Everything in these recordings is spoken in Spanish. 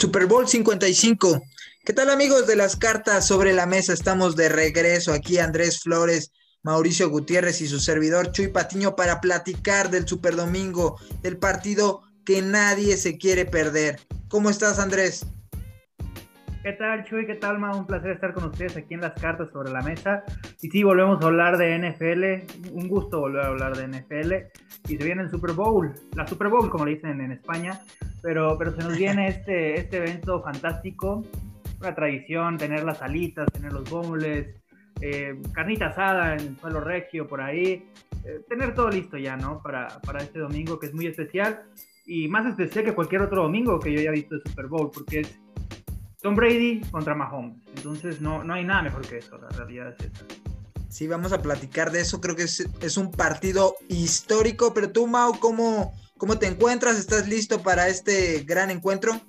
Super Bowl 55. ¿Qué tal amigos de las cartas sobre la mesa? Estamos de regreso aquí Andrés Flores, Mauricio Gutiérrez y su servidor Chuy Patiño para platicar del Super Domingo, del partido que nadie se quiere perder. ¿Cómo estás Andrés? ¿Qué tal, Chuy? ¿Qué tal, Ma? Un placer estar con ustedes aquí en las cartas sobre la mesa. Y sí, volvemos a hablar de NFL. Un gusto volver a hablar de NFL. Y se viene el Super Bowl, la Super Bowl, como le dicen en España. Pero, pero se nos viene este, este evento fantástico. Una tradición, tener las alitas, tener los bombles, eh, carnita asada en suelo regio por ahí. Eh, tener todo listo ya, ¿no? Para, para este domingo que es muy especial. Y más especial que cualquier otro domingo que yo haya visto de Super Bowl, porque es Tom Brady contra Mahomes. Entonces no, no hay nada mejor que eso, la realidad es esa. Sí, vamos a platicar de eso. Creo que es, un partido histórico. Pero tú, Mau, ¿cómo, ¿cómo te encuentras? ¿Estás listo para este gran encuentro?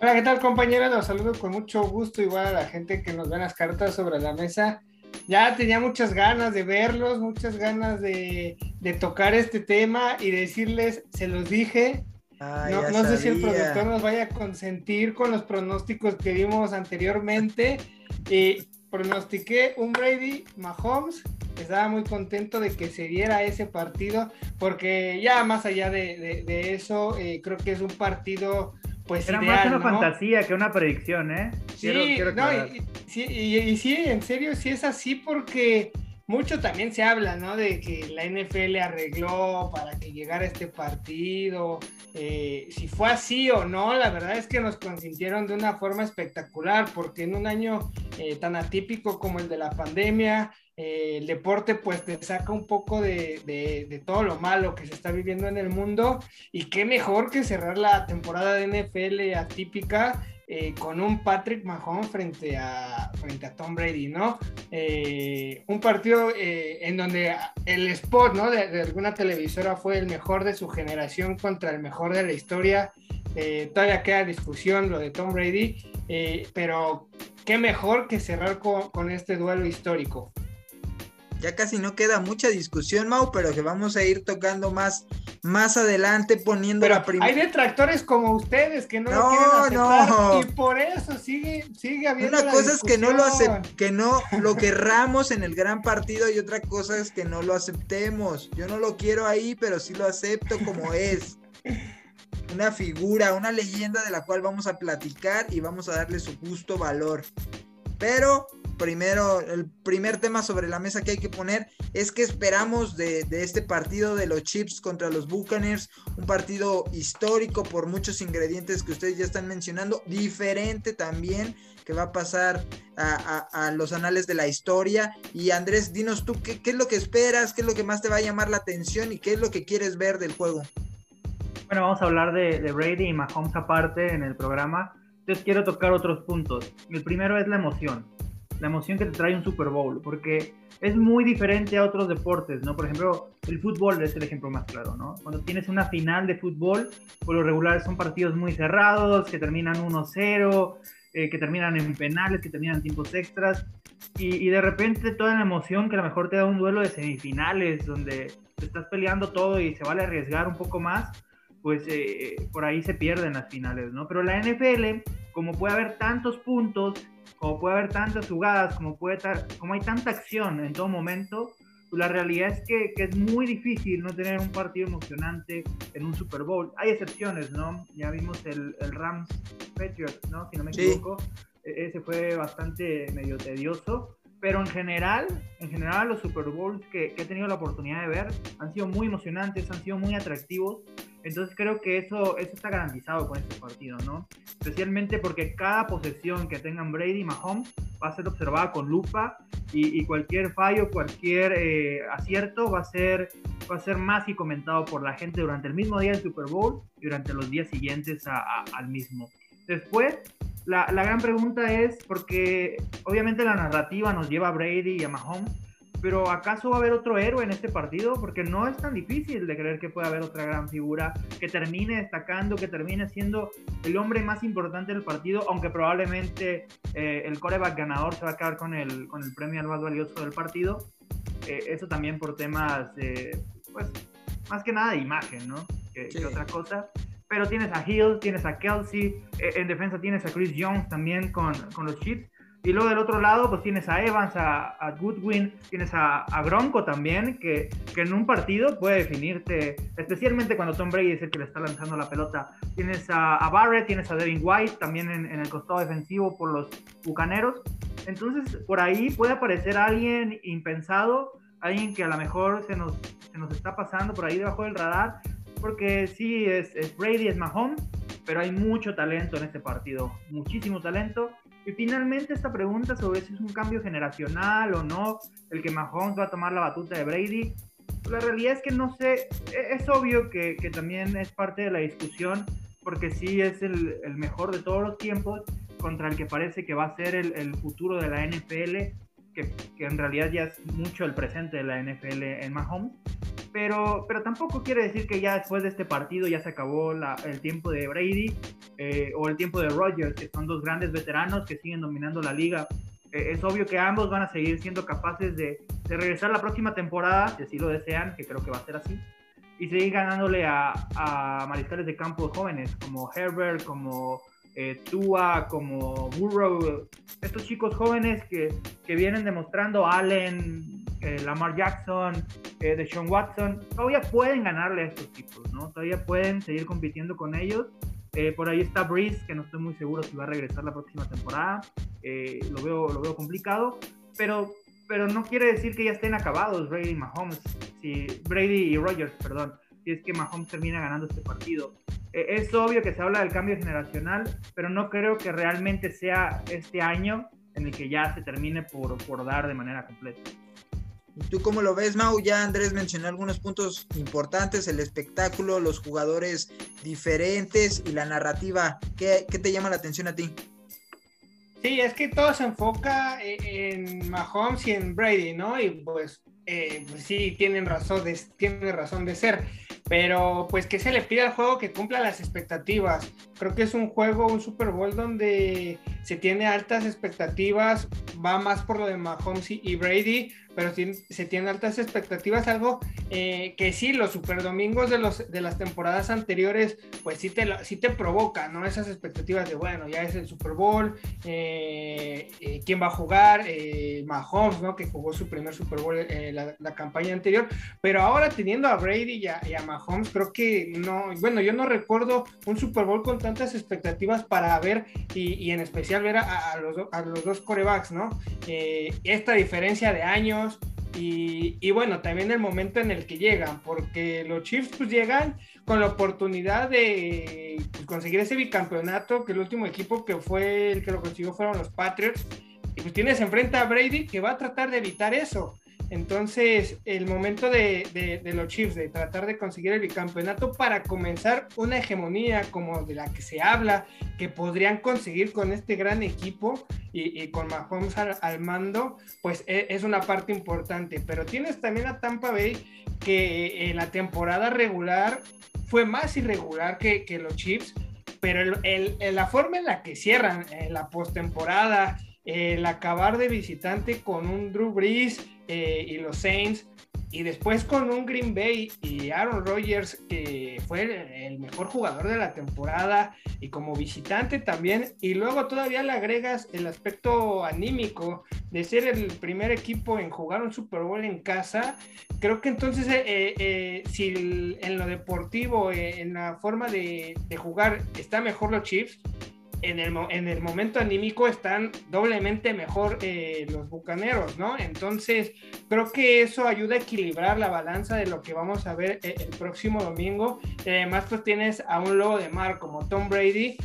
Hola, ¿qué tal compañeros? Los saludo con mucho gusto, igual a la gente que nos ve las cartas sobre la mesa. Ya tenía muchas ganas de verlos, muchas ganas de, de tocar este tema y decirles, se los dije, no, sé si el productor nos vaya a consentir con los pronósticos que vimos anteriormente. Y pronostiqué un Brady Mahomes. Estaba muy contento de que se diera ese partido, porque ya más allá de, eso, eh, creo que es un partido pues Era más una fantasía que una predicción, ¿eh? Sí, y, sí, en serio, sí es así porque mucho también se habla, ¿no? De que la NFL arregló para que llegara este partido. Eh, si fue así o no, la verdad es que nos consintieron de una forma espectacular, porque en un año eh, tan atípico como el de la pandemia, eh, el deporte pues te saca un poco de, de, todo lo malo que se está viviendo en el mundo. Y qué mejor que cerrar la temporada de NFL atípica eh, con un Patrick Mahomes frente a, frente a Tom Brady, ¿no? Eh, un partido eh, en donde el spot, ¿no? De, alguna televisora fue el mejor de su generación contra el mejor de la historia. todavía queda discusión lo de Tom Brady, pero qué mejor que cerrar con este duelo histórico ya casi no queda mucha discusión, Mau, pero que vamos a ir tocando más, más adelante poniendo la primera. Hay detractores como ustedes que no, lo quieren aceptar no. y por eso sigue, sigue habiendo. Una cosa es que no lo que no lo querramos en el gran partido y otra cosa es que no lo aceptemos. Yo no lo quiero ahí, pero sí lo acepto como es. Una figura, una leyenda de la cual vamos a platicar y vamos a darle su justo valor. Pero primero, el primer tema sobre la mesa que hay que poner es que esperamos de, este partido de los Chips contra los Buccaneers, un partido histórico por muchos ingredientes que ustedes ya están mencionando, diferente también que va a pasar a, los anales de la historia. Y Andrés, dinos tú, ¿qué, es lo que esperas? ¿Qué es lo que más te va a llamar la atención? ¿Y qué es lo que quieres ver del juego? Bueno, vamos a hablar de, de Brady y Mahomes aparte en el programa. Entonces quiero tocar otros puntos. El primero es la emoción la emoción que te trae un Super Bowl, porque es muy diferente a otros deportes, ¿no? Por ejemplo, el fútbol es el ejemplo más claro, ¿no? Cuando tienes una final de fútbol, por lo regular son partidos muy cerrados, que terminan 1-0, eh, que terminan en penales, que terminan en tiempos extras, y, de repente toda la emoción que a lo mejor te da un duelo de semifinales, donde te estás peleando todo y se vale arriesgar un poco más, pues eh, por ahí se pierden las finales, ¿no? Pero la NFL, como puede haber tantos puntos como puede haber tantas jugadas, como, puede como hay tanta acción en todo momento, pues la realidad es que, que, es muy difícil no tener un partido emocionante en un Super Bowl. Hay excepciones, ¿no? Ya vimos el, el Rams Patriots, ¿no? Si no me equivoco, e-, ese fue bastante medio tedioso. Pero en general, en general los Super Bowls que, que he tenido la oportunidad de ver han sido muy emocionantes, han sido muy atractivos entonces creo que eso, eso está garantizado con este partido, ¿no? Especialmente porque cada posesión que tengan Brady y Mahomes va a ser observada con lupa y, cualquier fallo, cualquier eh, acierto va a, ser, va a ser más y comentado por la gente durante el mismo día del Super Bowl y durante los días siguientes al mismo. Después, la, la gran pregunta es, porque obviamente la narrativa nos lleva a Brady y a Mahomes, pero ¿acaso va a haber otro héroe en este partido? Porque no es tan difícil de creer que pueda haber otra gran figura que termine destacando, que termine siendo el hombre más importante del partido, aunque probablemente eh, el coreback ganador se va a quedar con el, con el premio al más valioso del partido. Eh, eso también por temas, pues, más que nada de imagen, ¿no? Que, otra cosa. pero tienes a Hill, tienes a Kelsey, eh, en defensa tienes a Chris Jones también con, con los Chiefs. Y luego del otro lado, pues tienes a Evans, a, Goodwin, tienes a, a, Gronko también, que, que, en un partido puede definirte, especialmente cuando Tom Brady es el que le está lanzando la pelota. Tienes a, a Barrett, tienes a Devin White también en, en, el costado defensivo por los Bucaneros. Entonces, por ahí puede aparecer alguien impensado, alguien que a lo mejor se nos, se nos está pasando por ahí debajo del radar, porque sí, es, es Brady, es Mahomes, pero hay mucho talento en este partido, muchísimo talento. Y finalmente esta pregunta sobre si es un cambio generacional o no, el que Mahomes va a tomar la batuta de Brady, la realidad es que no sé, e, es obvio que, que también es parte de la discusión, porque sí es el, el, mejor de todos los tiempos, contra el que parece que va a ser el, el futuro de la NFL, que, que, en realidad ya es mucho el presente de la NFL en Mahomes pero, pero tampoco quiere decir que ya después de este partido ya se acabó el tiempo de Brady eh, o el tiempo de Rodgers, que son dos grandes veteranos que siguen dominando la liga. Eh, es obvio que ambos van a seguir siendo capaces de, de, regresar la próxima temporada, si así lo desean, que creo que va a ser así, y seguir ganándole a, a mariscales de campo jóvenes como Herbert, como eh, Tua, como Burrow, estos chicos jóvenes que, que vienen demostrando, Allen, eh, Lamar Jackson, eh, Deshaun Watson, todavía pueden ganarle a estos tipos, ¿no? Todavía pueden seguir compitiendo con ellos. Eh, por ahí está Breeze, que no estoy muy seguro si va a regresar la próxima temporada. lo, veo, lo veo complicado, pero, pero no quiere decir que ya estén acabados Brady y Mahomes, si, Brady y Rogers, perdón, si es que Mahomes termina ganando este partido. es obvio que se habla del cambio generacional, pero no creo que realmente sea este año en el que ya se termine por, por dar de manera completa. ¿Tú cómo lo ves, Mau? Ya Andrés mencionó algunos puntos importantes, el espectáculo, los jugadores diferentes y la narrativa. ¿Qué, te llama la atención a ti? Sí, es que todo se enfoca en Mahomes y en Brady, ¿no? Y pues, eh, pues sí, tienen razón, de, tienen razón de ser. Pero pues que se le pide al juego que cumpla las expectativas. Creo que es un juego, un Super Bowl donde se tiene altas expectativas, va más por lo de Mahomes y Brady, pero se tienen altas expectativas, algo eh, que sí, los super domingos de, los, de las temporadas anteriores, pues sí te, sí te provoca, ¿no? Esas expectativas de, bueno, ya es el Super Bowl, eh, eh, quién va a jugar, Mahomes, ¿no? Que jugó su primer Super Bowl la, campaña anterior, pero ahora teniendo a Brady y a, Mahomes, creo que no, bueno, yo no recuerdo un Super Bowl con tantas expectativas para ver y, en especial ver a, los, a los dos corebacks, ¿no? esta diferencia de años, y, bueno, también el momento en el que llegan, porque los Chiefs pues llegan con la oportunidad de pues, conseguir ese bicampeonato, que el último equipo que fue el que lo consiguió fueron los Patriots, y pues tienes enfrente a Brady que va a tratar de evitar eso. Entonces, el momento de, los Chiefs de tratar de conseguir el bicampeonato para comenzar una hegemonía como de la que se habla, que podrían conseguir con este gran equipo y, con Mahomes al, mando, pues e, es, una parte importante. Pero tienes también a Tampa Bay que en la temporada regular fue más irregular que, los Chiefs, pero la forma en la que cierran en la postemporada, el acabar de visitante con un Drew Brees eh, y los Saints, y después con un Green Bay y Aaron Rodgers, que fue el mejor jugador de la temporada y como visitante también, y luego todavía le agregas el aspecto anímico de ser el primer equipo en jugar un Super Bowl en casa, creo que entonces eh, eh, si en lo deportivo, en la forma de, de jugar, está mejor los Chiefs, en el, en el momento anímico están doblemente mejor eh, los bucaneros, ¿no? Entonces, creo que eso ayuda a equilibrar la balanza de lo que vamos a ver eh, el próximo domingo. además, pues tienes a un lobo de mar como Tom Brady,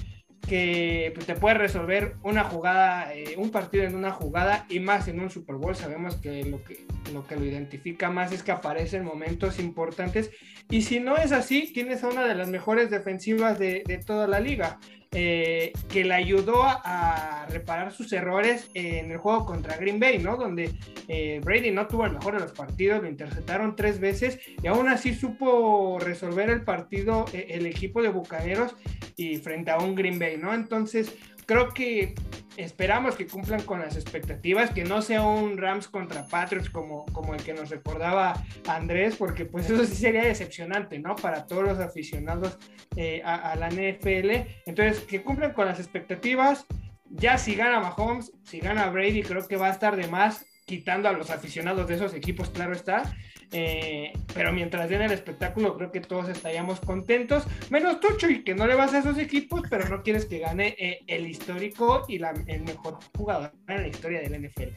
que pues, te puede resolver una jugada, eh, un partido en una jugada y más en un Super Bowl. Sabemos que lo que lo que lo identifica más es que aparece en momentos importantes. Y si no es así, tienes a una de las mejores defensivas de, de toda la liga. Eh, que le ayudó a, reparar sus errores en el juego contra Green Bay, ¿no? Donde eh, Brady no tuvo el mejor de los partidos, lo interceptaron tres veces y aún así supo resolver el partido eh, el equipo de Bucaneros y frente a un Green Bay, ¿no? Entonces, creo que esperamos que cumplan con las expectativas, que no sea un Rams contra Patriots como, como el que nos recordaba Andrés, porque pues eso sí sería decepcionante, ¿no? Para todos los aficionados eh, a, la NFL. Entonces, que cumplan con las expectativas. Ya si gana Mahomes, si gana Brady, creo que va a estar de más, quitando a los aficionados de esos equipos, claro está. Eh, pero mientras den el espectáculo, creo que todos estaríamos contentos. Menos Tucho y que no le vas a esos equipos, pero no quieres que gane eh, el histórico y el mejor jugador en la historia del NFL.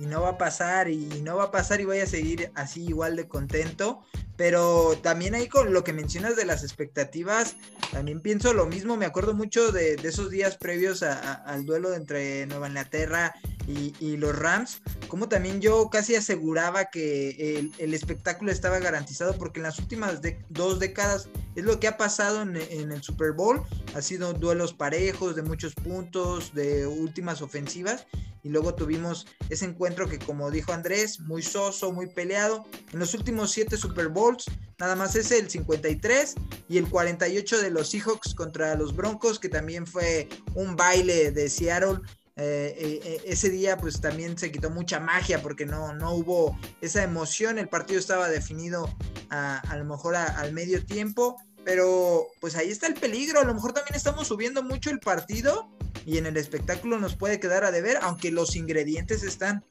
Y no va a pasar, y no va a pasar, y voy a seguir así igual de contento. Pero también ahí con lo que mencionas de las expectativas, también pienso lo mismo. Me acuerdo mucho de, esos días previos al duelo entre Nueva Inglaterra y, los Rams, como también yo casi aseguraba que el, espectáculo estaba garantizado, porque en las últimas dos décadas es lo que ha pasado en, en, el Super Bowl. Ha sido duelos parejos, de muchos puntos, de últimas ofensivas. Y luego tuvimos ese encuentro que, como dijo Andrés, muy soso, muy peleado. En los últimos siete Super Bowls, nada más es el 53 y el 48 de los Seahawks contra los Broncos, que también fue un baile de Seattle. Eh, eh, eh, ese día pues también se quitó mucha magia porque no, no hubo esa emoción, el partido estaba definido a, a lo mejor al medio tiempo, pero pues ahí está el peligro, a lo mejor también estamos subiendo mucho el partido y en el espectáculo nos puede quedar a deber, aunque los ingredientes están.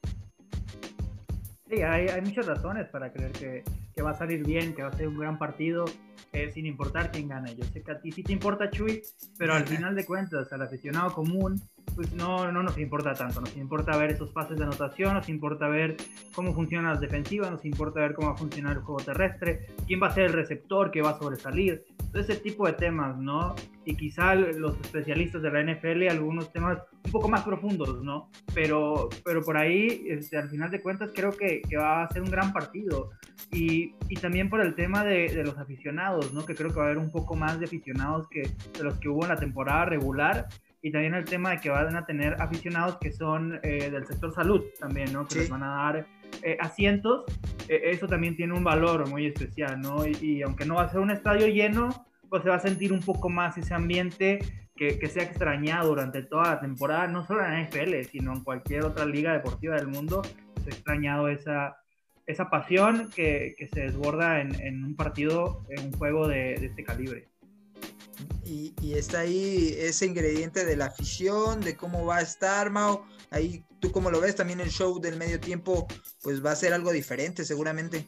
Sí, hay, hay muchas razones para creer que, que, va a salir bien, que va a ser un gran partido, eh, sin importar quién gane. Yo sé que a ti sí te importa Chuy, pero al final de cuentas, al aficionado común, pues no, no nos importa tanto. Nos importa ver esos pases de anotación, nos importa ver cómo funcionan las defensivas, nos importa ver cómo va a funcionar el juego terrestre, quién va a ser el receptor que va a sobresalir. ese tipo de temas, ¿no? Y quizá los especialistas de la NFL, algunos temas un poco más profundos, ¿no? Pero, pero por ahí, este, al final de cuentas, creo que, que, va a ser un gran partido. Y, y también por el tema de, de, los aficionados, ¿no? Que creo que va a haber un poco más de aficionados que de los que hubo en la temporada regular y también el tema de que van a tener aficionados que son eh, del sector salud también, ¿no? Que les van a dar eh, asientos, eh, eso también tiene un valor muy especial, ¿no? Y, aunque no va a ser un estadio lleno, pues se va a sentir un poco más ese ambiente que, que, se ha extrañado durante toda la temporada, no solo en la NFL, sino en cualquier otra liga deportiva del mundo, se ha extrañado esa, esa pasión que, que se desborda en, en, un partido, en un juego de, de este calibre y, está ahí ese ingrediente de la afición, de cómo va a estar, Mao. Ahí tú como lo ves, también el show del medio tiempo, pues va a ser algo diferente seguramente.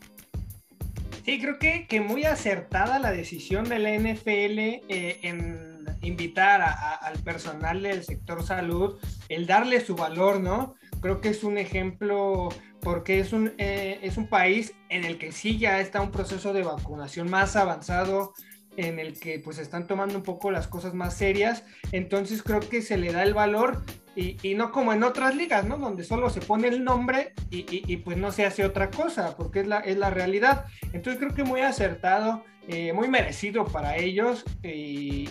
Sí, creo que, que muy acertada la decisión de la NFL eh, en invitar al personal del sector salud, el darle su valor, ¿no? Creo que es un ejemplo porque es un, eh, es un país en el que sí ya está un proceso de vacunación más avanzado, en el que pues están tomando un poco las cosas más serias, entonces creo que se le da el valor y, y no como en otras ligas, ¿no? Donde solo se pone el nombre y, y, pues no se hace otra cosa, porque es la, es la realidad. Entonces creo que muy acertado, eh, muy merecido para ellos y,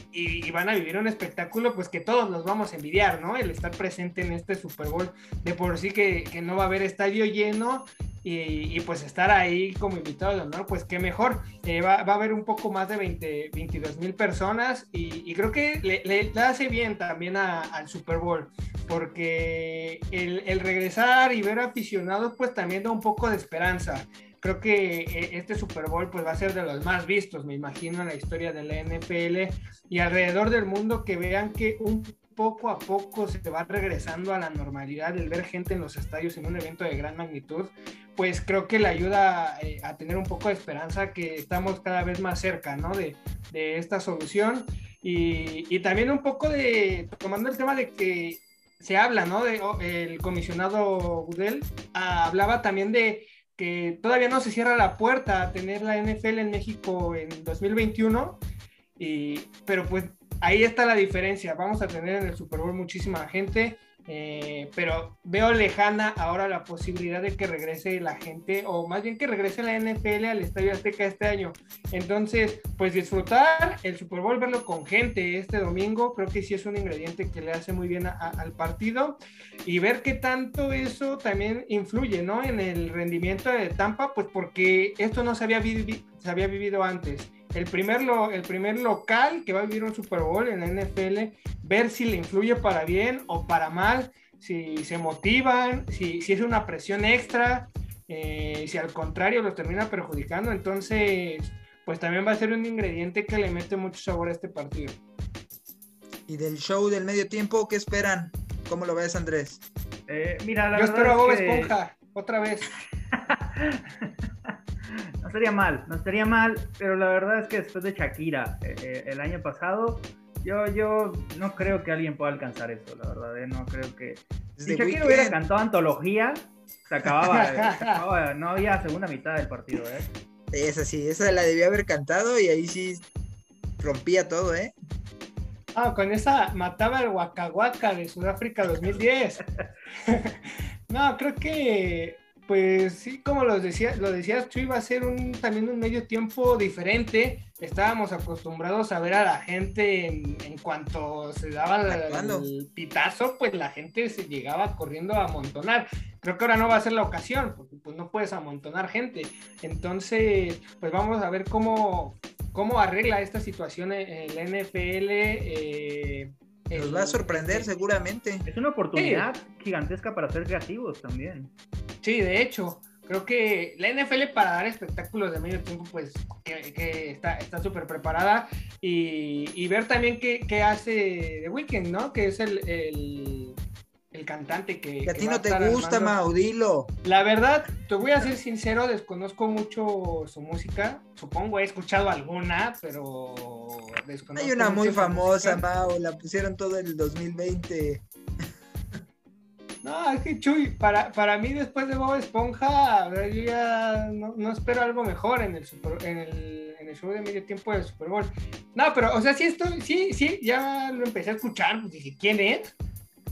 van a vivir un espectáculo pues que todos nos vamos a envidiar, ¿no? El estar presente en este Super Bowl, de por sí que, que no va a haber estadio lleno y, pues estar ahí como invitado de honor, pues qué mejor. Eh, va, va, a haber un poco más de 20, 22 mil personas y, creo que le, le, hace bien también al Super Bowl, porque el, el, regresar y ver aficionados pues también da un poco de esperanza. Creo que eh, este Super Bowl pues va a ser de los más vistos, me imagino, en la historia de la NFL y alrededor del mundo que vean que un poco a poco se va regresando a la normalidad, el ver gente en los estadios en un evento de gran magnitud, pues creo que le ayuda eh, a tener un poco de esperanza que estamos cada vez más cerca, ¿no? De, de esta solución. Y, y, también un poco de, tomando el tema de que se habla, ¿no? De, el comisionado Gudel ah, hablaba también de que todavía no se cierra la puerta a tener la NFL en México en 2021, y, pero pues ahí está la diferencia. Vamos a tener en el Super Bowl muchísima gente, eh, pero veo lejana ahora la posibilidad de que regrese la gente, o más bien que regrese la NFL al Estadio Azteca este año. Entonces, pues disfrutar el Super Bowl, verlo con gente este domingo, creo que sí es un ingrediente que le hace muy bien al partido y ver qué tanto eso también influye, ¿no? En el rendimiento de Tampa, pues porque esto no se había, se había vivido antes el primer, el primer local que va a vivir un Super Bowl en la NFL, ver si le influye para bien o para mal, si se motivan, si, si es una presión extra, eh, si al contrario los termina perjudicando, entonces pues también va a ser un ingrediente que le mete mucho sabor a este partido. ¿Y del show del medio tiempo qué esperan? ¿Cómo lo ves, Andrés? Eh, mira, la Yo espero a Bob Esponja, otra vez. no sería mal, no sería mal, pero la verdad es que después de Shakira eh, eh, el año pasado, yo, yo no creo que alguien pueda alcanzar eso, la verdad, no creo que... Si Shakira hubiera cantado antología, se acababa, se acababa, no había segunda mitad del partido, ¿eh? Esa sí, esa la debía haber cantado y ahí sí rompía todo, ¿eh? Ah, con esa mataba el Waka Waka de Sudáfrica 2010. no, creo que, pues sí, como lo, decía, lo decías tú, iba a ser un, también un medio tiempo diferente. Estábamos acostumbrados a ver a la gente en, cuanto se daba el, pitazo, pues la gente se llegaba corriendo a amontonar. Creo que ahora no va a ser la ocasión, porque pues no puedes amontonar gente. Entonces, pues vamos a ver cómo, cómo arregla esta situación el NFL. Eh, Nos va a sorprender seguramente. Es una oportunidad gigantesca para ser creativos también. Sí, de hecho, creo que la NFL para dar espectáculos de medio tiempo, pues que, está súper preparada y, ver también qué, hace The Weeknd, ¿no? Que es el, el cantante que... Que a ti no te gusta, Maudilo. La verdad, te voy a ser sincero, desconozco mucho su música. Supongo he escuchado alguna, pero desconozco. Hay una muy famosa, Mau, la pusieron todo el 2020. No, es que Chuy, para, para mí después de Bob Esponja, yo ya no, espero algo mejor en el, en el, en el show de medio tiempo del Super Bowl. No, pero, o sea, sí estoy, sí, sí, ya lo empecé a escuchar, pues dije, ¿quién es?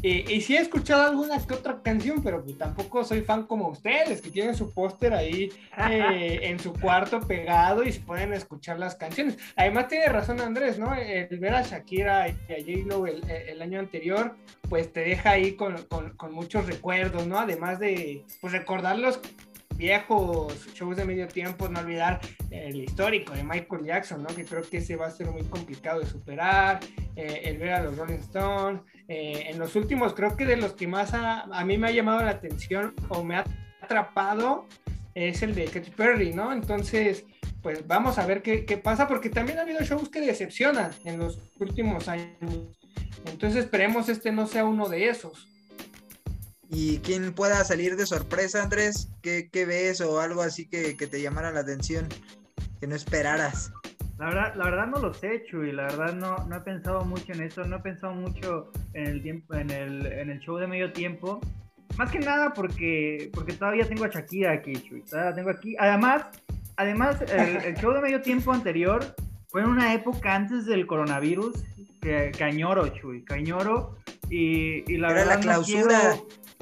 Y sí he escuchado alguna que otra canción, pero pues tampoco soy fan como ustedes, que tienen su póster ahí eh, en su cuarto pegado y se pueden escuchar las canciones. Además tiene razón Andrés, ¿no? El ver a Shakira y a J-Lo el, año anterior, pues te deja ahí con, con, muchos recuerdos, ¿no? Además de pues, recordarlos viejos shows de medio tiempo, no olvidar el histórico de Michael Jackson, ¿no? Que creo que ese va a ser muy complicado de superar, eh, el ver a los Rolling Stones. Eh, en los últimos, creo que de los que más a, mí me ha llamado la atención o me ha atrapado es el de Katy Perry, ¿no? Entonces, pues vamos a ver qué, qué pasa, porque también ha habido shows que decepcionan en los últimos años. Entonces esperemos este no sea uno de esos. ¿Y quién pueda salir de sorpresa, Andrés? ¿Qué, ves o algo así que, te llamara la atención, que no esperaras? La verdad, la verdad no lo sé, Chuy, la verdad no, no he pensado mucho en eso, no he pensado mucho en el tiempo, en el, en el show de medio tiempo. Más que nada porque, porque todavía tengo a Shakira aquí, Chuy. Todavía tengo aquí. Además, además el, show de medio tiempo anterior fue en una época antes del coronavirus que, cañoro, Chuy, cañoro. Y, y la Era verdad la clausura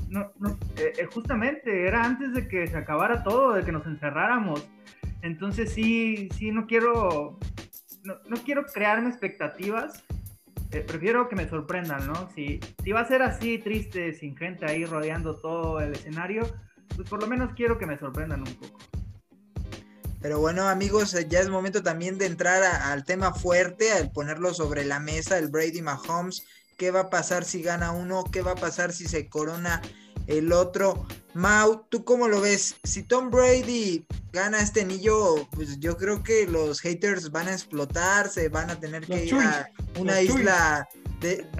no, no, eh, eh, justamente era antes de que se acabara todo, de que nos encerráramos. Entonces sí, sí, no quiero, no, no quiero crearme expectativas. Eh, prefiero que me sorprendan, ¿no? Si, si va a ser así triste, sin gente ahí rodeando todo el escenario, pues por lo menos quiero que me sorprendan un poco. Pero bueno, amigos, ya es momento también de entrar al tema fuerte, al ponerlo sobre la mesa, el Brady Mahomes. ¿Qué va a pasar si gana uno? ¿Qué va a pasar si se corona el otro. Mau, ¿tú cómo lo ves? Si Tom Brady gana este anillo, pues yo creo que los haters van a explotar, se van a tener que ir a una isla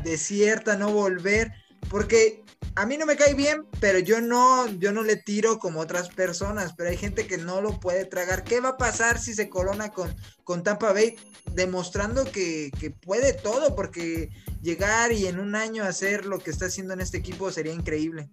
desierta, no volver, porque a mí no me cae bien, pero yo no, yo no le tiro como otras personas, pero hay gente que no lo puede tragar. ¿Qué va a pasar si se corona con, con Tampa Bay? Demostrando que, que puede todo, porque llegar y en un año hacer lo que está haciendo en este equipo sería increíble.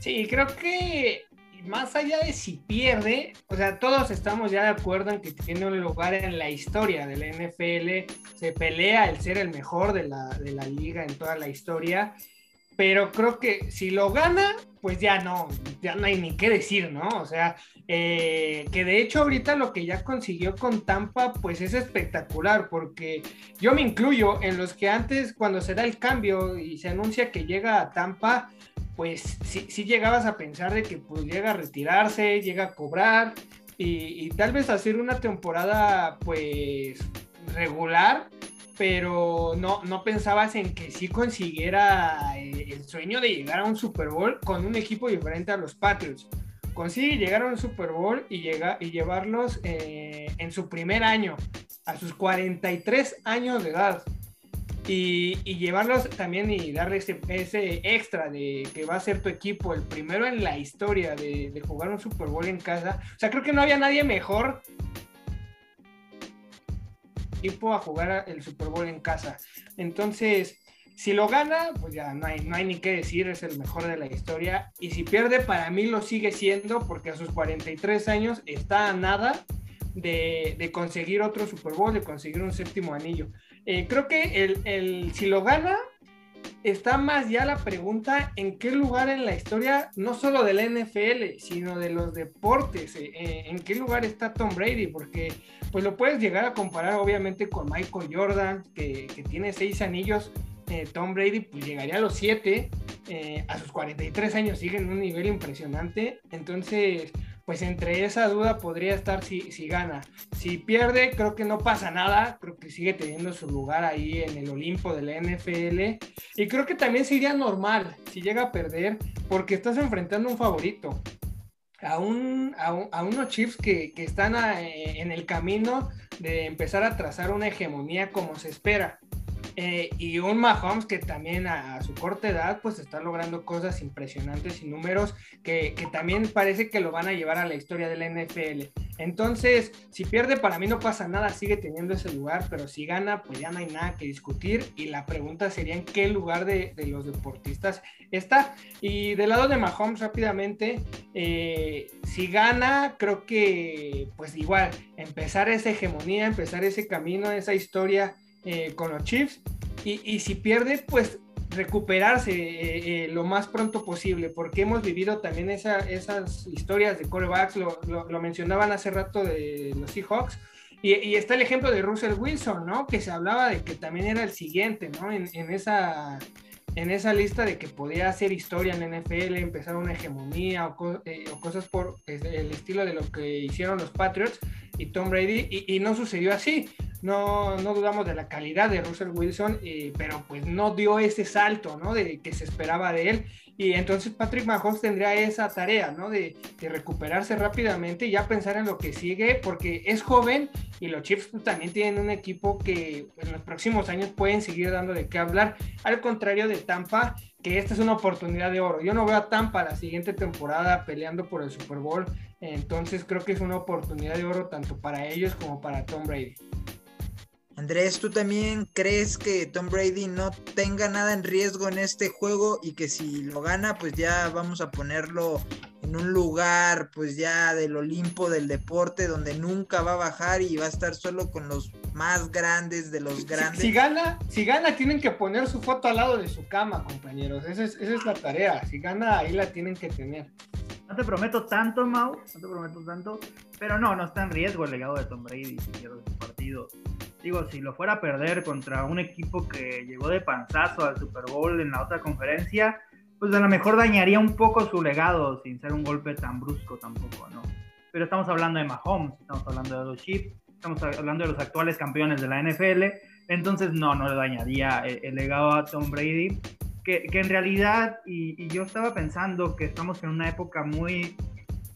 Sí, creo que más allá de si pierde, o sea, todos estamos ya de acuerdo en que tiene un lugar en la historia de la NFL, se pelea el ser el mejor de la, de la liga en toda la historia, pero creo que si lo gana, pues ya no, ya no hay ni qué decir, ¿no? O sea, eh, que de hecho ahorita lo que ya consiguió con Tampa, pues es espectacular, porque yo me incluyo en los que antes, cuando se da el cambio y se anuncia que llega a Tampa, pues sí, llegabas a pensar de que pues llega a retirarse, llega a cobrar, y, tal vez hacer una temporada pues regular, pero no, no pensabas en que sí consiguiera eh, el sueño de llegar a un Super Bowl con un equipo diferente a los Patriots. Consigue llegar a un Super Bowl y, llega, y llevarlos eh, en su primer año, a sus 43 años de edad. Y, llevarlos también y darle ese, ese, extra de que va a ser tu equipo el primero en la historia de, de, jugar un Super Bowl en casa. O sea, creo que no había nadie mejor equipo a jugar el Super Bowl en casa. Entonces, si lo gana, pues ya no hay, no hay ni qué decir, es el mejor de la historia. Y si pierde, para mí lo sigue siendo, porque a sus 43 años está a nada de, de conseguir otro Super Bowl, de conseguir un séptimo anillo. Eh, creo que el, si lo gana, está más ya la pregunta en qué lugar en la historia, no solo del NFL, sino de los deportes, eh, eh, en qué lugar está Tom Brady, porque pues lo puedes llegar a comparar obviamente con Michael Jordan, que, tiene seis anillos, Tom Brady pues llegaría a los siete, a sus 43 años sigue en un nivel impresionante, entonces pues entre esa duda podría estar si, si, gana. Si pierde, creo que no pasa nada, creo que sigue teniendo su lugar ahí en el Olimpo de la NFL. Y creo que también sería normal si llega a perder, porque estás enfrentando a un favorito. A, un, a, unos Chiefs que, que están en el camino de empezar a trazar una hegemonía como se espera. Eh, y un Mahomes que también a, su corta edad pues está logrando cosas impresionantes y números que, que, también parece que lo van a llevar a la historia de la NFL. Entonces, si pierde para mí no pasa nada, sigue teniendo ese lugar, pero si gana pues ya no hay nada que discutir y la pregunta sería en qué lugar de, los deportistas está. Y del lado de Mahomes rápidamente, eh, si gana creo que pues igual empezar esa hegemonía, empezar ese camino, esa historia eh, con los Chiefs. Y, si pierde, pues recuperarse eh, eh, lo más pronto posible, porque hemos vivido también esas historias de corebacks, lo, lo, mencionaban hace rato de los Seahawks, y, está el ejemplo de Russell Wilson, ¿no? Que se hablaba de que también era el siguiente, ¿no? En, esa, en esa lista de que podía hacer historia en NFL, empezar una hegemonía o, cosas por el estilo de lo que hicieron los Patriots y Tom Brady, y, y no sucedió así no, no dudamos de la calidad de Russell Wilson, pero pues no dio ese salto, ¿no? De que se esperaba de él. Y entonces Patrick Mahomes tendría esa tarea, ¿no? De, recuperarse rápidamente y ya pensar en lo que sigue, porque es joven y los Chiefs también tienen un equipo que en los próximos años pueden seguir dando de qué hablar, al contrario de Tampa, que esta es una oportunidad de oro. Yo no veo a Tampa la siguiente temporada peleando por el Super Bowl, entonces creo que es una oportunidad de oro tanto para ellos como para Tom Brady. Andrés, ¿tú también crees que Tom Brady no tenga nada en riesgo en este juego y que si lo gana, pues ya vamos a ponerlo en un lugar, pues ya del Olimpo del deporte, donde nunca va a bajar y va a estar solo con los más grandes de los grandes? Si, gana, si gana, tienen que poner su foto al lado de su cama, compañeros. Esa es, esa es la tarea. Si gana, ahí la tienen que tener. No te prometo tanto, Mau, no te prometo tanto, pero no, no está en riesgo el legado de Tom Brady si pierde su partido digo, si lo fuera a perder contra un equipo que llegó de panzazo al Super Bowl en la otra conferencia, pues a lo mejor dañaría un poco su legado sin ser un golpe tan brusco tampoco, ¿no? Pero estamos hablando de Mahomes, estamos hablando de los Chiefs, estamos hablando de los actuales campeones de la NFL, entonces no, no le dañaría el, legado a Tom Brady, que, que en realidad, y, y, yo estaba pensando que estamos en una época muy,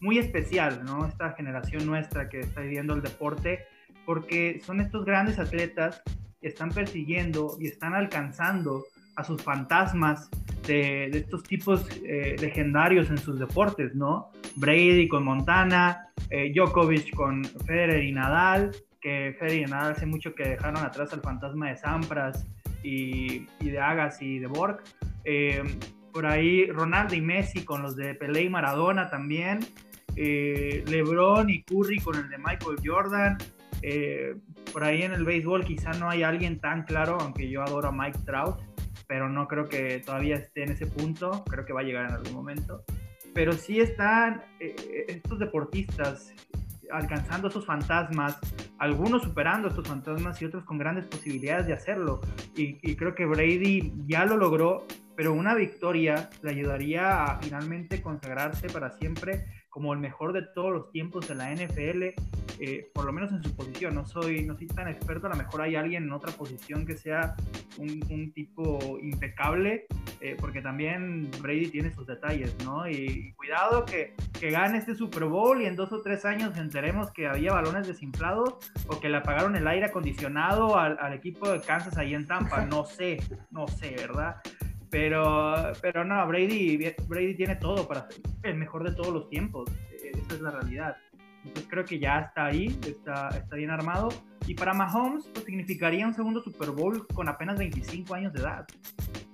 muy especial, ¿no? Esta generación nuestra que está viviendo el deporte, porque son estos grandes atletas que están persiguiendo y están alcanzando a sus fantasmas de, estos tipos eh, legendarios en sus deportes, ¿no? Brady con Montana, eh, Djokovic con Federer y Nadal, que Federer y Nadal hace mucho que dejaron atrás al fantasma de Sampras y, de Agassi y de Borg. Eh, por ahí Ronaldo y Messi con los de Pelé y Maradona también. LeBron y Curry con el de Michael Jordan. Eh, por ahí en el béisbol quizá no hay alguien tan claro, aunque yo adoro a Mike Trout, pero no creo que todavía esté en ese punto, creo que va a llegar en algún momento. Pero sí están eh, estos deportistas alcanzando esos fantasmas, algunos superando estos fantasmas y otros con grandes posibilidades de hacerlo. Y, y creo que Brady ya lo logró, pero una victoria le ayudaría a finalmente consagrarse para siempre como el mejor de todos los tiempos de la NFL, eh, por lo menos en su posición. No soy, no soy tan experto, a lo mejor hay alguien en otra posición que sea un, tipo impecable, eh, porque también Brady tiene sus detalles, ¿no? Y, cuidado que, que, gane este Super Bowl y en dos o tres años enteremos que había balones desinflados o que le apagaron el aire acondicionado al, al equipo de Kansas ahí en Tampa. No sé, no sé, ¿verdad? Pero, pero no, Brady, Brady tiene todo para ser el mejor de todos los tiempos. Eh, esa es la realidad. Entonces creo que ya está ahí, está, está bien armado. Y para Mahomes, pues significaría un segundo Super Bowl con apenas 25 años de edad.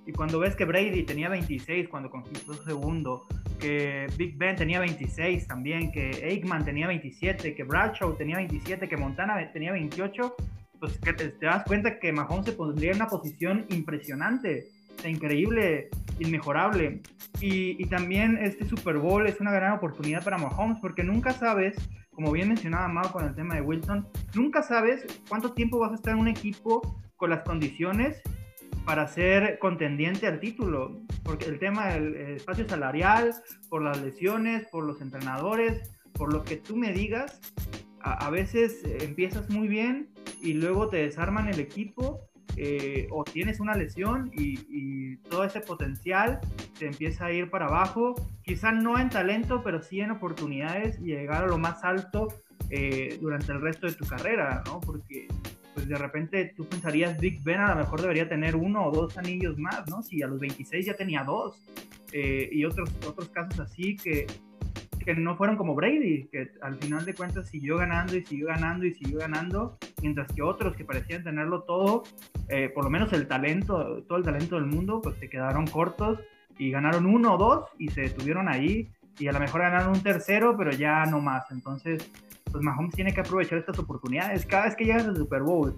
Y cuando ves que Brady tenía 26 cuando conquistó su segundo, que Big Ben tenía 26 también, que Aikman tenía 27, que Bradshaw tenía 27, que Montana tenía 28, pues que te, te das cuenta que Mahomes se pondría en una posición impresionante increíble, inmejorable. Y, también este Super Bowl es una gran oportunidad para Mahomes porque nunca sabes, como bien mencionaba Mau con el tema de Wilson, nunca sabes cuánto tiempo vas a estar en un equipo con las condiciones para ser contendiente al título, porque el tema del espacio salarial, por las lesiones, por los entrenadores, por lo que tú me digas, a, a veces empiezas muy bien y luego te desarman el equipo eh, o tienes una lesión y, todo ese potencial te empieza a ir para abajo, quizás no en talento, pero sí en oportunidades y llegar a lo más alto eh, durante el resto de tu carrera, ¿no? Porque pues de repente tú pensarías Big Ben a lo mejor debería tener uno o dos anillos más, ¿no? Si a los 26 ya tenía dos. Eh, y otros, otros casos así que, que no fueron como Brady, que al final de cuentas siguió ganando y siguió ganando y siguió ganando, mientras que otros que parecían tenerlo todo, eh, por lo menos el talento, todo el talento del mundo, pues se quedaron cortos y ganaron uno o dos y se detuvieron ahí y a lo mejor ganaron un tercero, pero ya no más. Entonces, pues Mahomes tiene que aprovechar estas oportunidades. Cada vez que llegas al Super Bowl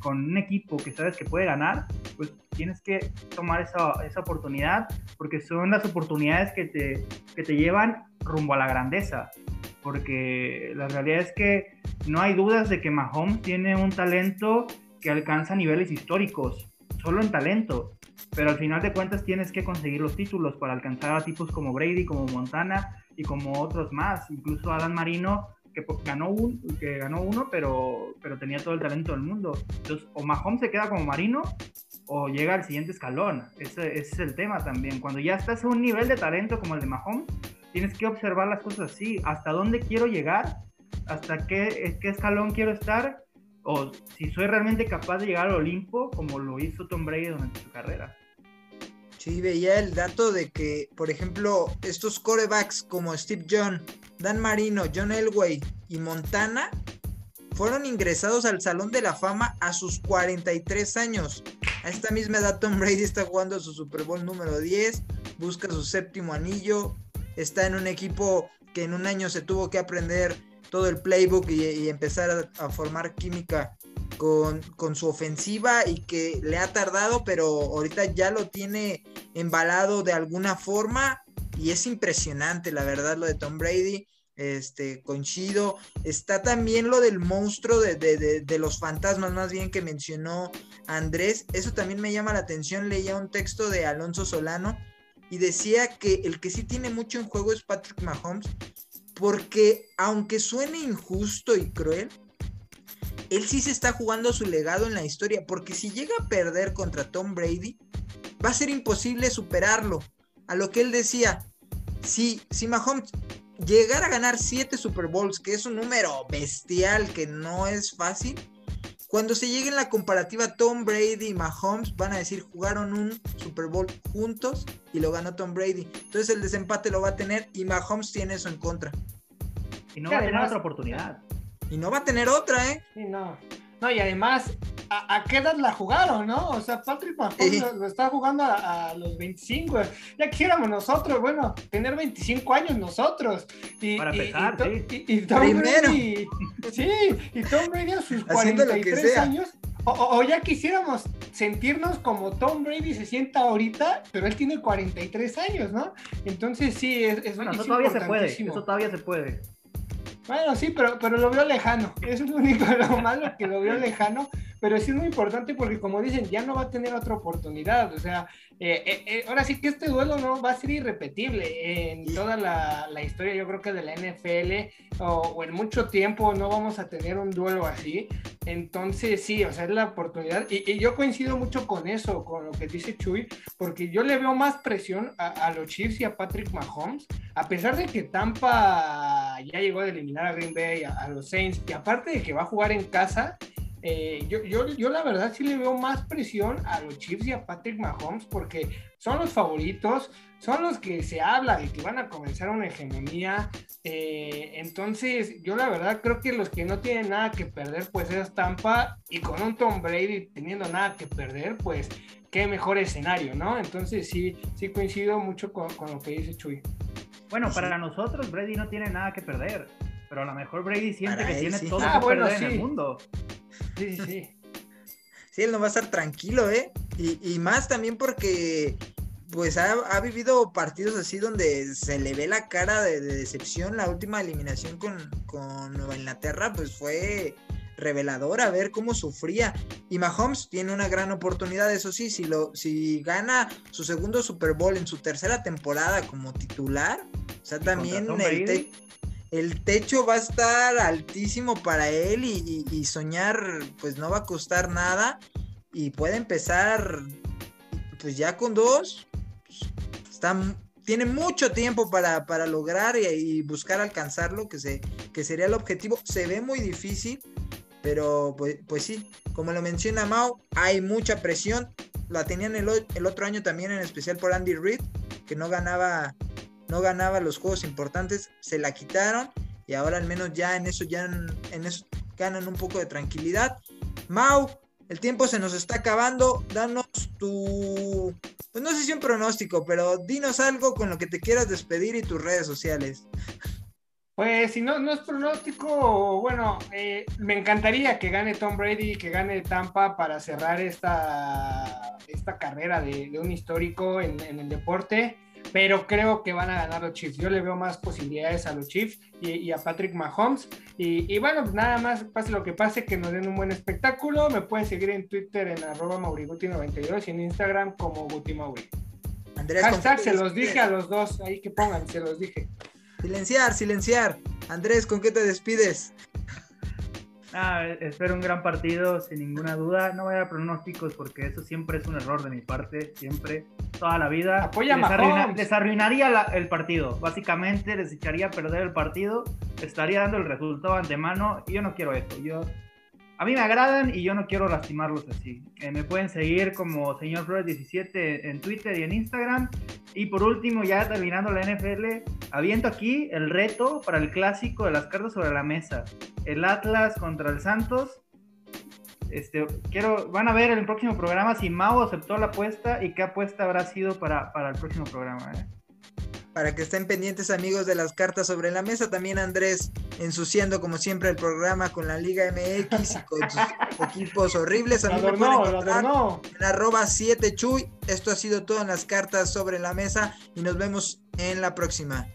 con un equipo que sabes que puede ganar, pues tienes que tomar esa, esa oportunidad porque son las oportunidades que te, que te llevan rumbo a la grandeza. Porque la realidad es que no hay dudas de que Mahomes tiene un talento que alcanza niveles históricos, solo en talento. Pero al final de cuentas tienes que conseguir los títulos para alcanzar a tipos como Brady, como Montana y como otros más. Incluso Adam Marino que ganó, un, que ganó uno, pero, pero tenía todo el talento del mundo. Entonces, o Mahomes se queda como marino o llega al siguiente escalón. Ese, ese, es el tema también. Cuando ya estás a un nivel de talento como el de Mahomes, tienes que observar las cosas así. ¿Hasta dónde quiero llegar? ¿Hasta qué, qué escalón quiero estar? O si soy realmente capaz de llegar al Olimpo como lo hizo Tom Brady durante su carrera. Sí, veía el dato de que, por ejemplo, estos corebacks como Steve John, Dan Marino, John Elway y Montana fueron ingresados al Salón de la Fama a sus 43 años. A esta misma edad Tom Brady está jugando su Super Bowl número 10, busca su séptimo anillo, está en un equipo que en un año se tuvo que aprender todo el playbook y, empezar a, formar química con, con, su ofensiva y que le ha tardado, pero ahorita ya lo tiene embalado de alguna forma y es impresionante, la verdad, lo de Tom Brady. Este, coincido. Está también lo del monstruo de, de, los fantasmas, más bien que mencionó Andrés. Eso también me llama la atención. Leía un texto de Alonso Solano y decía que el que sí tiene mucho en juego es Patrick Mahomes, porque aunque suene injusto y cruel, él sí se está jugando su legado en la historia, porque si llega a perder contra Tom Brady, va a ser imposible superarlo. A lo que él decía, si, si Mahomes llegara a ganar 7 Super Bowls, que es un número bestial que no es fácil, cuando se llegue en la comparativa Tom Brady y Mahomes, van a decir jugaron un Super Bowl juntos y lo ganó Tom Brady. Entonces el desempate lo va a tener y Mahomes tiene eso en contra. Y no va a tener otra oportunidad. Y no va a tener otra, ¿eh? Sí, no. No, y además, ¿a, qué edad la jugaron, no? O sea, Patrick Mahomes lo, está jugando a, los 25. Ya quisiéramos nosotros, bueno, tener 25 años nosotros. Y, Para empezar, sí. Y, Tom Brady, sí, y Tom Brady a sus 43 años. O, ya quisiéramos sentirnos como Tom Brady se sienta ahorita, pero él tiene 43 años, ¿no? Entonces sí, es, bueno, eso todavía se puede, eso todavía se puede. Bueno, sí, pero, pero lo veo lejano. Es lo único lo malo que lo veo lejano. Pero sí es muy importante porque como dicen, ya no va a tener otra oportunidad, o sea, eh, eh, eh, ahora sí que este duelo no va a ser irrepetible en toda la, la historia, yo creo que de la NFL o, en mucho tiempo no vamos a tener un duelo así, entonces sí, o sea, es la oportunidad y, yo coincido mucho con eso, con lo que dice Chuy, porque yo le veo más presión a, los Chiefs y a Patrick Mahomes, a pesar de que Tampa ya llegó a eliminar a Green Bay, a, a los Saints, y aparte de que va a jugar en casa, eh, yo, yo, yo, la verdad sí le veo más presión a los Chiefs y a Patrick Mahomes porque son los favoritos, son los que se habla de que van a comenzar una hegemonía. Eh, entonces, yo la verdad creo que los que no tienen nada que perder, pues es Tampa y con un Tom Brady teniendo nada que perder, pues qué mejor escenario, ¿no? Entonces sí, sí coincido mucho con, con lo que dice Chuy. Bueno, para nosotros Brady no tiene nada que perder, pero a lo mejor Brady siente que tiene todo ah, que perder en el mundo. Sí, sí, sí. él no va a estar tranquilo, ¿eh? Y, más también porque pues ha, vivido partidos así donde se le ve la cara de, decepción. La última eliminación con, Nueva Inglaterra, pues fue reveladora, ver cómo sufría. Y Mahomes tiene una gran oportunidad, eso sí, si, lo, si gana su segundo Super Bowl en su tercera temporada como titular, o sea, también el, el techo va a estar altísimo para él y, soñar pues no va a costar nada y puede empezar pues ya con dos. está, tiene mucho tiempo para, lograr y, buscar alcanzarlo, que, se, que sería el objetivo. Se ve muy difícil, pero pues, pues sí, como lo menciona Mao, hay mucha presión. La tenían el, el otro año también, en especial por Andy Reid, que no ganaba no ganaba los juegos importantes, se la quitaron y ahora al menos ya en eso ya en, eso ganan un poco de tranquilidad. Mau, el tiempo se nos está acabando, danos tu pues no sé si un pronóstico, pero dinos algo con lo que te quieras despedir y tus redes sociales. Pues si no, no es pronóstico, bueno, eh, me encantaría que gane Tom Brady, que gane Tampa para cerrar esta, esta carrera de, un histórico en, en el deporte pero creo que van a ganar los Chiefs. Yo le veo más posibilidades a los Chiefs y, a Patrick Mahomes. Y, bueno, pues nada más, pase lo que pase, que nos den un buen espectáculo. Me pueden seguir en Twitter en arroba mauriguti92 y en Instagram como gutimauri. Andrés, Hashtag se los dije a los dos, ahí que pongan, se los dije. Silenciar, silenciar. Andrés, ¿con qué te despides? Ah, espero un gran partido, sin ninguna duda. No voy a dar pronósticos porque eso siempre es un error de mi parte, siempre, toda la vida. Apoya les, arruinaría el partido. Básicamente les echaría a perder el partido, estaría dando el resultado antemano y yo no quiero eso. Yo a mí me agradan y yo no quiero lastimarlos así. Eh, me pueden seguir como señor Flores17 en Twitter y en Instagram. Y por último, ya terminando la NFL, aviento aquí el reto para el clásico de las cartas sobre la mesa. El Atlas contra el Santos. Este, quiero, van a ver en el próximo programa si Mau aceptó la apuesta y qué apuesta habrá sido para, para el próximo programa. ¿eh? Para que estén pendientes amigos de las cartas sobre la mesa. También Andrés ensuciando como siempre el programa con la Liga MX y con sus equipos horribles. A mí me pueden encontrar en arroba 7 chuy. Esto ha sido todo en las cartas sobre la mesa y nos vemos en la próxima.